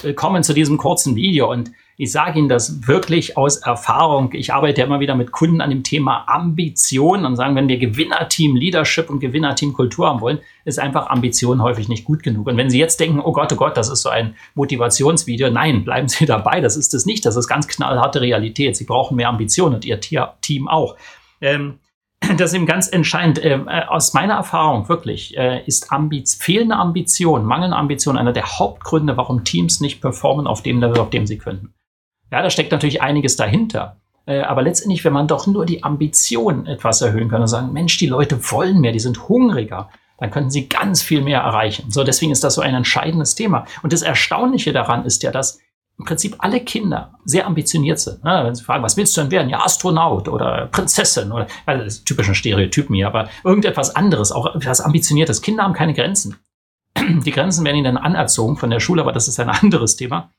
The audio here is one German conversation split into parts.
Willkommen zu diesem kurzen Video und ich sage Ihnen das wirklich aus Erfahrung. Ich arbeite ja immer wieder mit Kunden an dem Thema Ambition und sagen, wenn wir Gewinnerteam Leadership und Gewinnerteam Kultur haben wollen, ist einfach Ambition häufig nicht gut genug. Und wenn Sie jetzt denken, oh Gott, oh Gott, das ist so ein Motivationsvideo, nein, bleiben Sie dabei, das ist es nicht. Das ist ganz knallharte Realität. Sie brauchen mehr Ambition und Ihr Team auch. Ähm, das ist eben ganz entscheidend. Ähm, äh, aus meiner Erfahrung wirklich äh, ist Ambiz fehlende Ambition, mangelnde Ambition einer der Hauptgründe, warum Teams nicht performen auf dem Level, auf dem sie könnten. Ja, da steckt natürlich einiges dahinter. Äh, aber letztendlich, wenn man doch nur die Ambition etwas erhöhen kann und sagen, Mensch, die Leute wollen mehr, die sind hungriger, dann könnten sie ganz viel mehr erreichen. So, deswegen ist das so ein entscheidendes Thema. Und das Erstaunliche daran ist ja, dass im Prinzip alle Kinder sehr ambitioniert sind. Ne? Wenn sie fragen, was willst du denn werden? Ja, Astronaut oder Prinzessin oder also das typischen Stereotypen hier, aber irgendetwas anderes, auch etwas Ambitioniertes. Kinder haben keine Grenzen. Die Grenzen werden ihnen dann anerzogen von der Schule, aber das ist ein anderes Thema.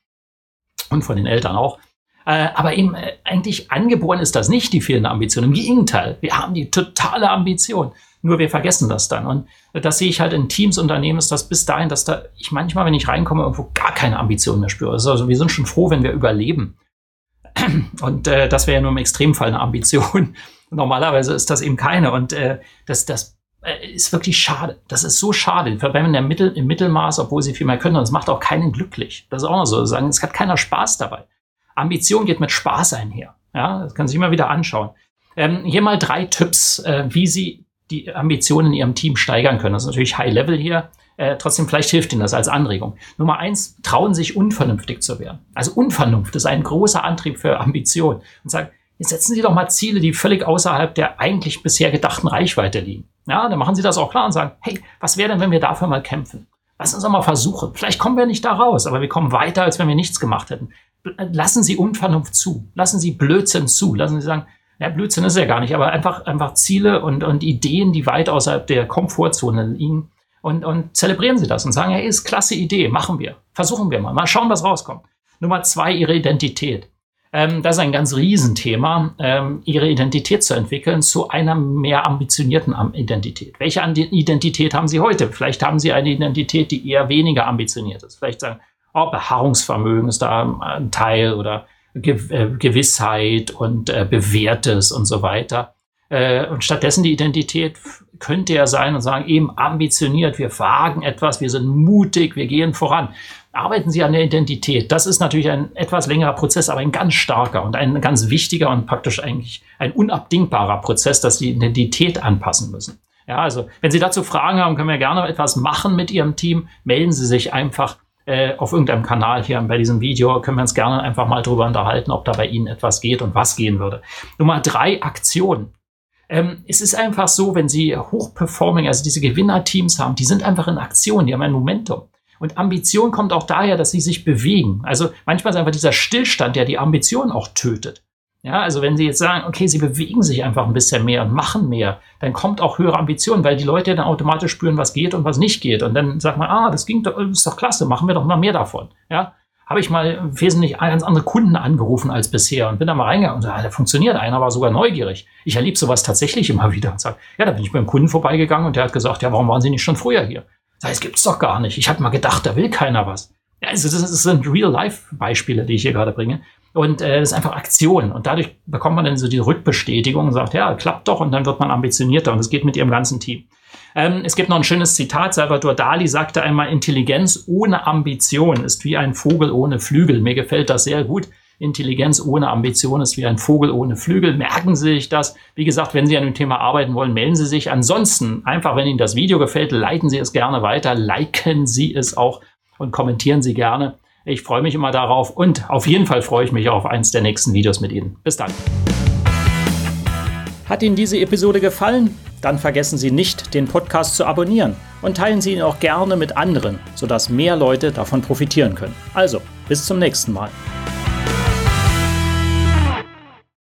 Und von den Eltern auch. Äh, aber eben äh, eigentlich angeboren ist das nicht die fehlende Ambition. Im Gegenteil, wir haben die totale Ambition. Nur wir vergessen das dann. Und das sehe ich halt in Teams, Unternehmen, ist das bis dahin, dass da ich manchmal, wenn ich reinkomme, irgendwo gar keine Ambition mehr spüre. Also wir sind schon froh, wenn wir überleben. Und äh, das wäre ja nur im Extremfall eine Ambition. Normalerweise ist das eben keine. Und äh, das, das äh, ist wirklich schade. Das ist so schade. Wenn man Mittel, im Mittelmaß, obwohl sie viel mehr können, das macht auch keinen glücklich. Das ist auch noch so. Sagen, es hat keiner Spaß dabei. Ambition geht mit Spaß einher. Ja, das kann sich immer wieder anschauen. Ähm, hier mal drei Tipps, äh, wie Sie die Ambitionen in ihrem Team steigern können. Das ist natürlich High Level hier. Äh, trotzdem, vielleicht hilft Ihnen das als Anregung. Nummer eins, trauen sich unvernünftig zu werden. Also Unvernunft ist ein großer Antrieb für Ambition. Und sagen, jetzt setzen Sie doch mal Ziele, die völlig außerhalb der eigentlich bisher gedachten Reichweite liegen. Ja, dann machen Sie das auch klar und sagen, hey, was wäre denn, wenn wir dafür mal kämpfen? Lass uns doch mal versuchen. Vielleicht kommen wir nicht da raus, aber wir kommen weiter, als wenn wir nichts gemacht hätten. Lassen Sie Unvernunft zu. Lassen Sie Blödsinn zu. Lassen Sie sagen, ja, Blödsinn ist ja gar nicht, aber einfach, einfach Ziele und, und Ideen, die weit außerhalb der Komfortzone liegen. Und, und zelebrieren Sie das und sagen, hey, ist klasse Idee, machen wir. Versuchen wir mal. Mal schauen, was rauskommt. Nummer zwei, Ihre Identität. Ähm, das ist ein ganz Riesenthema, ähm, Ihre Identität zu entwickeln zu einer mehr ambitionierten Identität. Welche Identität haben Sie heute? Vielleicht haben Sie eine Identität, die eher weniger ambitioniert ist. Vielleicht sagen, oh, Beharrungsvermögen ist da ein Teil oder äh, Gewissheit und äh, Bewährtes und so weiter. Äh, und stattdessen die Identität könnte ja sein und sagen, eben ambitioniert, wir wagen etwas, wir sind mutig, wir gehen voran. Arbeiten Sie an der Identität. Das ist natürlich ein etwas längerer Prozess, aber ein ganz starker und ein ganz wichtiger und praktisch eigentlich ein unabdingbarer Prozess, dass Sie Identität anpassen müssen. Ja, also wenn Sie dazu Fragen haben, können wir gerne etwas machen mit Ihrem Team. Melden Sie sich einfach äh, auf irgendeinem Kanal hier bei diesem Video können wir uns gerne einfach mal drüber unterhalten, ob da bei Ihnen etwas geht und was gehen würde. Nummer drei, Aktion. Ähm, es ist einfach so, wenn Sie hochperforming, also diese Gewinnerteams haben, die sind einfach in Aktion, die haben ein Momentum. Und Ambition kommt auch daher, dass sie sich bewegen. Also manchmal ist einfach dieser Stillstand, der die Ambition auch tötet. Ja, also wenn Sie jetzt sagen, okay, Sie bewegen sich einfach ein bisschen mehr und machen mehr, dann kommt auch höhere Ambition, weil die Leute dann automatisch spüren, was geht und was nicht geht. Und dann sagt man, ah, das ging doch, ist doch klasse, machen wir doch mal mehr davon. Ja, habe ich mal wesentlich ganz andere Kunden angerufen als bisher und bin da mal reingegangen und da funktioniert. Einer war sogar neugierig. Ich erlebe sowas tatsächlich immer wieder und sage, ja, da bin ich beim Kunden vorbeigegangen und der hat gesagt, ja, warum waren Sie nicht schon früher hier? Sag, es gibt's doch gar nicht. Ich habe mal gedacht, da will keiner was. Ja, also das sind Real-Life-Beispiele, die ich hier gerade bringe. Und äh, das ist einfach Aktion. Und dadurch bekommt man dann so die Rückbestätigung und sagt, ja, klappt doch. Und dann wird man ambitionierter. Und es geht mit ihrem ganzen Team. Ähm, es gibt noch ein schönes Zitat. Salvador Dali sagte einmal, Intelligenz ohne Ambition ist wie ein Vogel ohne Flügel. Mir gefällt das sehr gut. Intelligenz ohne Ambition ist wie ein Vogel ohne Flügel. Merken Sie sich das. Wie gesagt, wenn Sie an dem Thema arbeiten wollen, melden Sie sich. Ansonsten, einfach wenn Ihnen das Video gefällt, leiten Sie es gerne weiter, liken Sie es auch und kommentieren Sie gerne. Ich freue mich immer darauf und auf jeden Fall freue ich mich auf eins der nächsten Videos mit Ihnen. Bis dann. Hat Ihnen diese Episode gefallen? Dann vergessen Sie nicht, den Podcast zu abonnieren und teilen Sie ihn auch gerne mit anderen, sodass mehr Leute davon profitieren können. Also, bis zum nächsten Mal.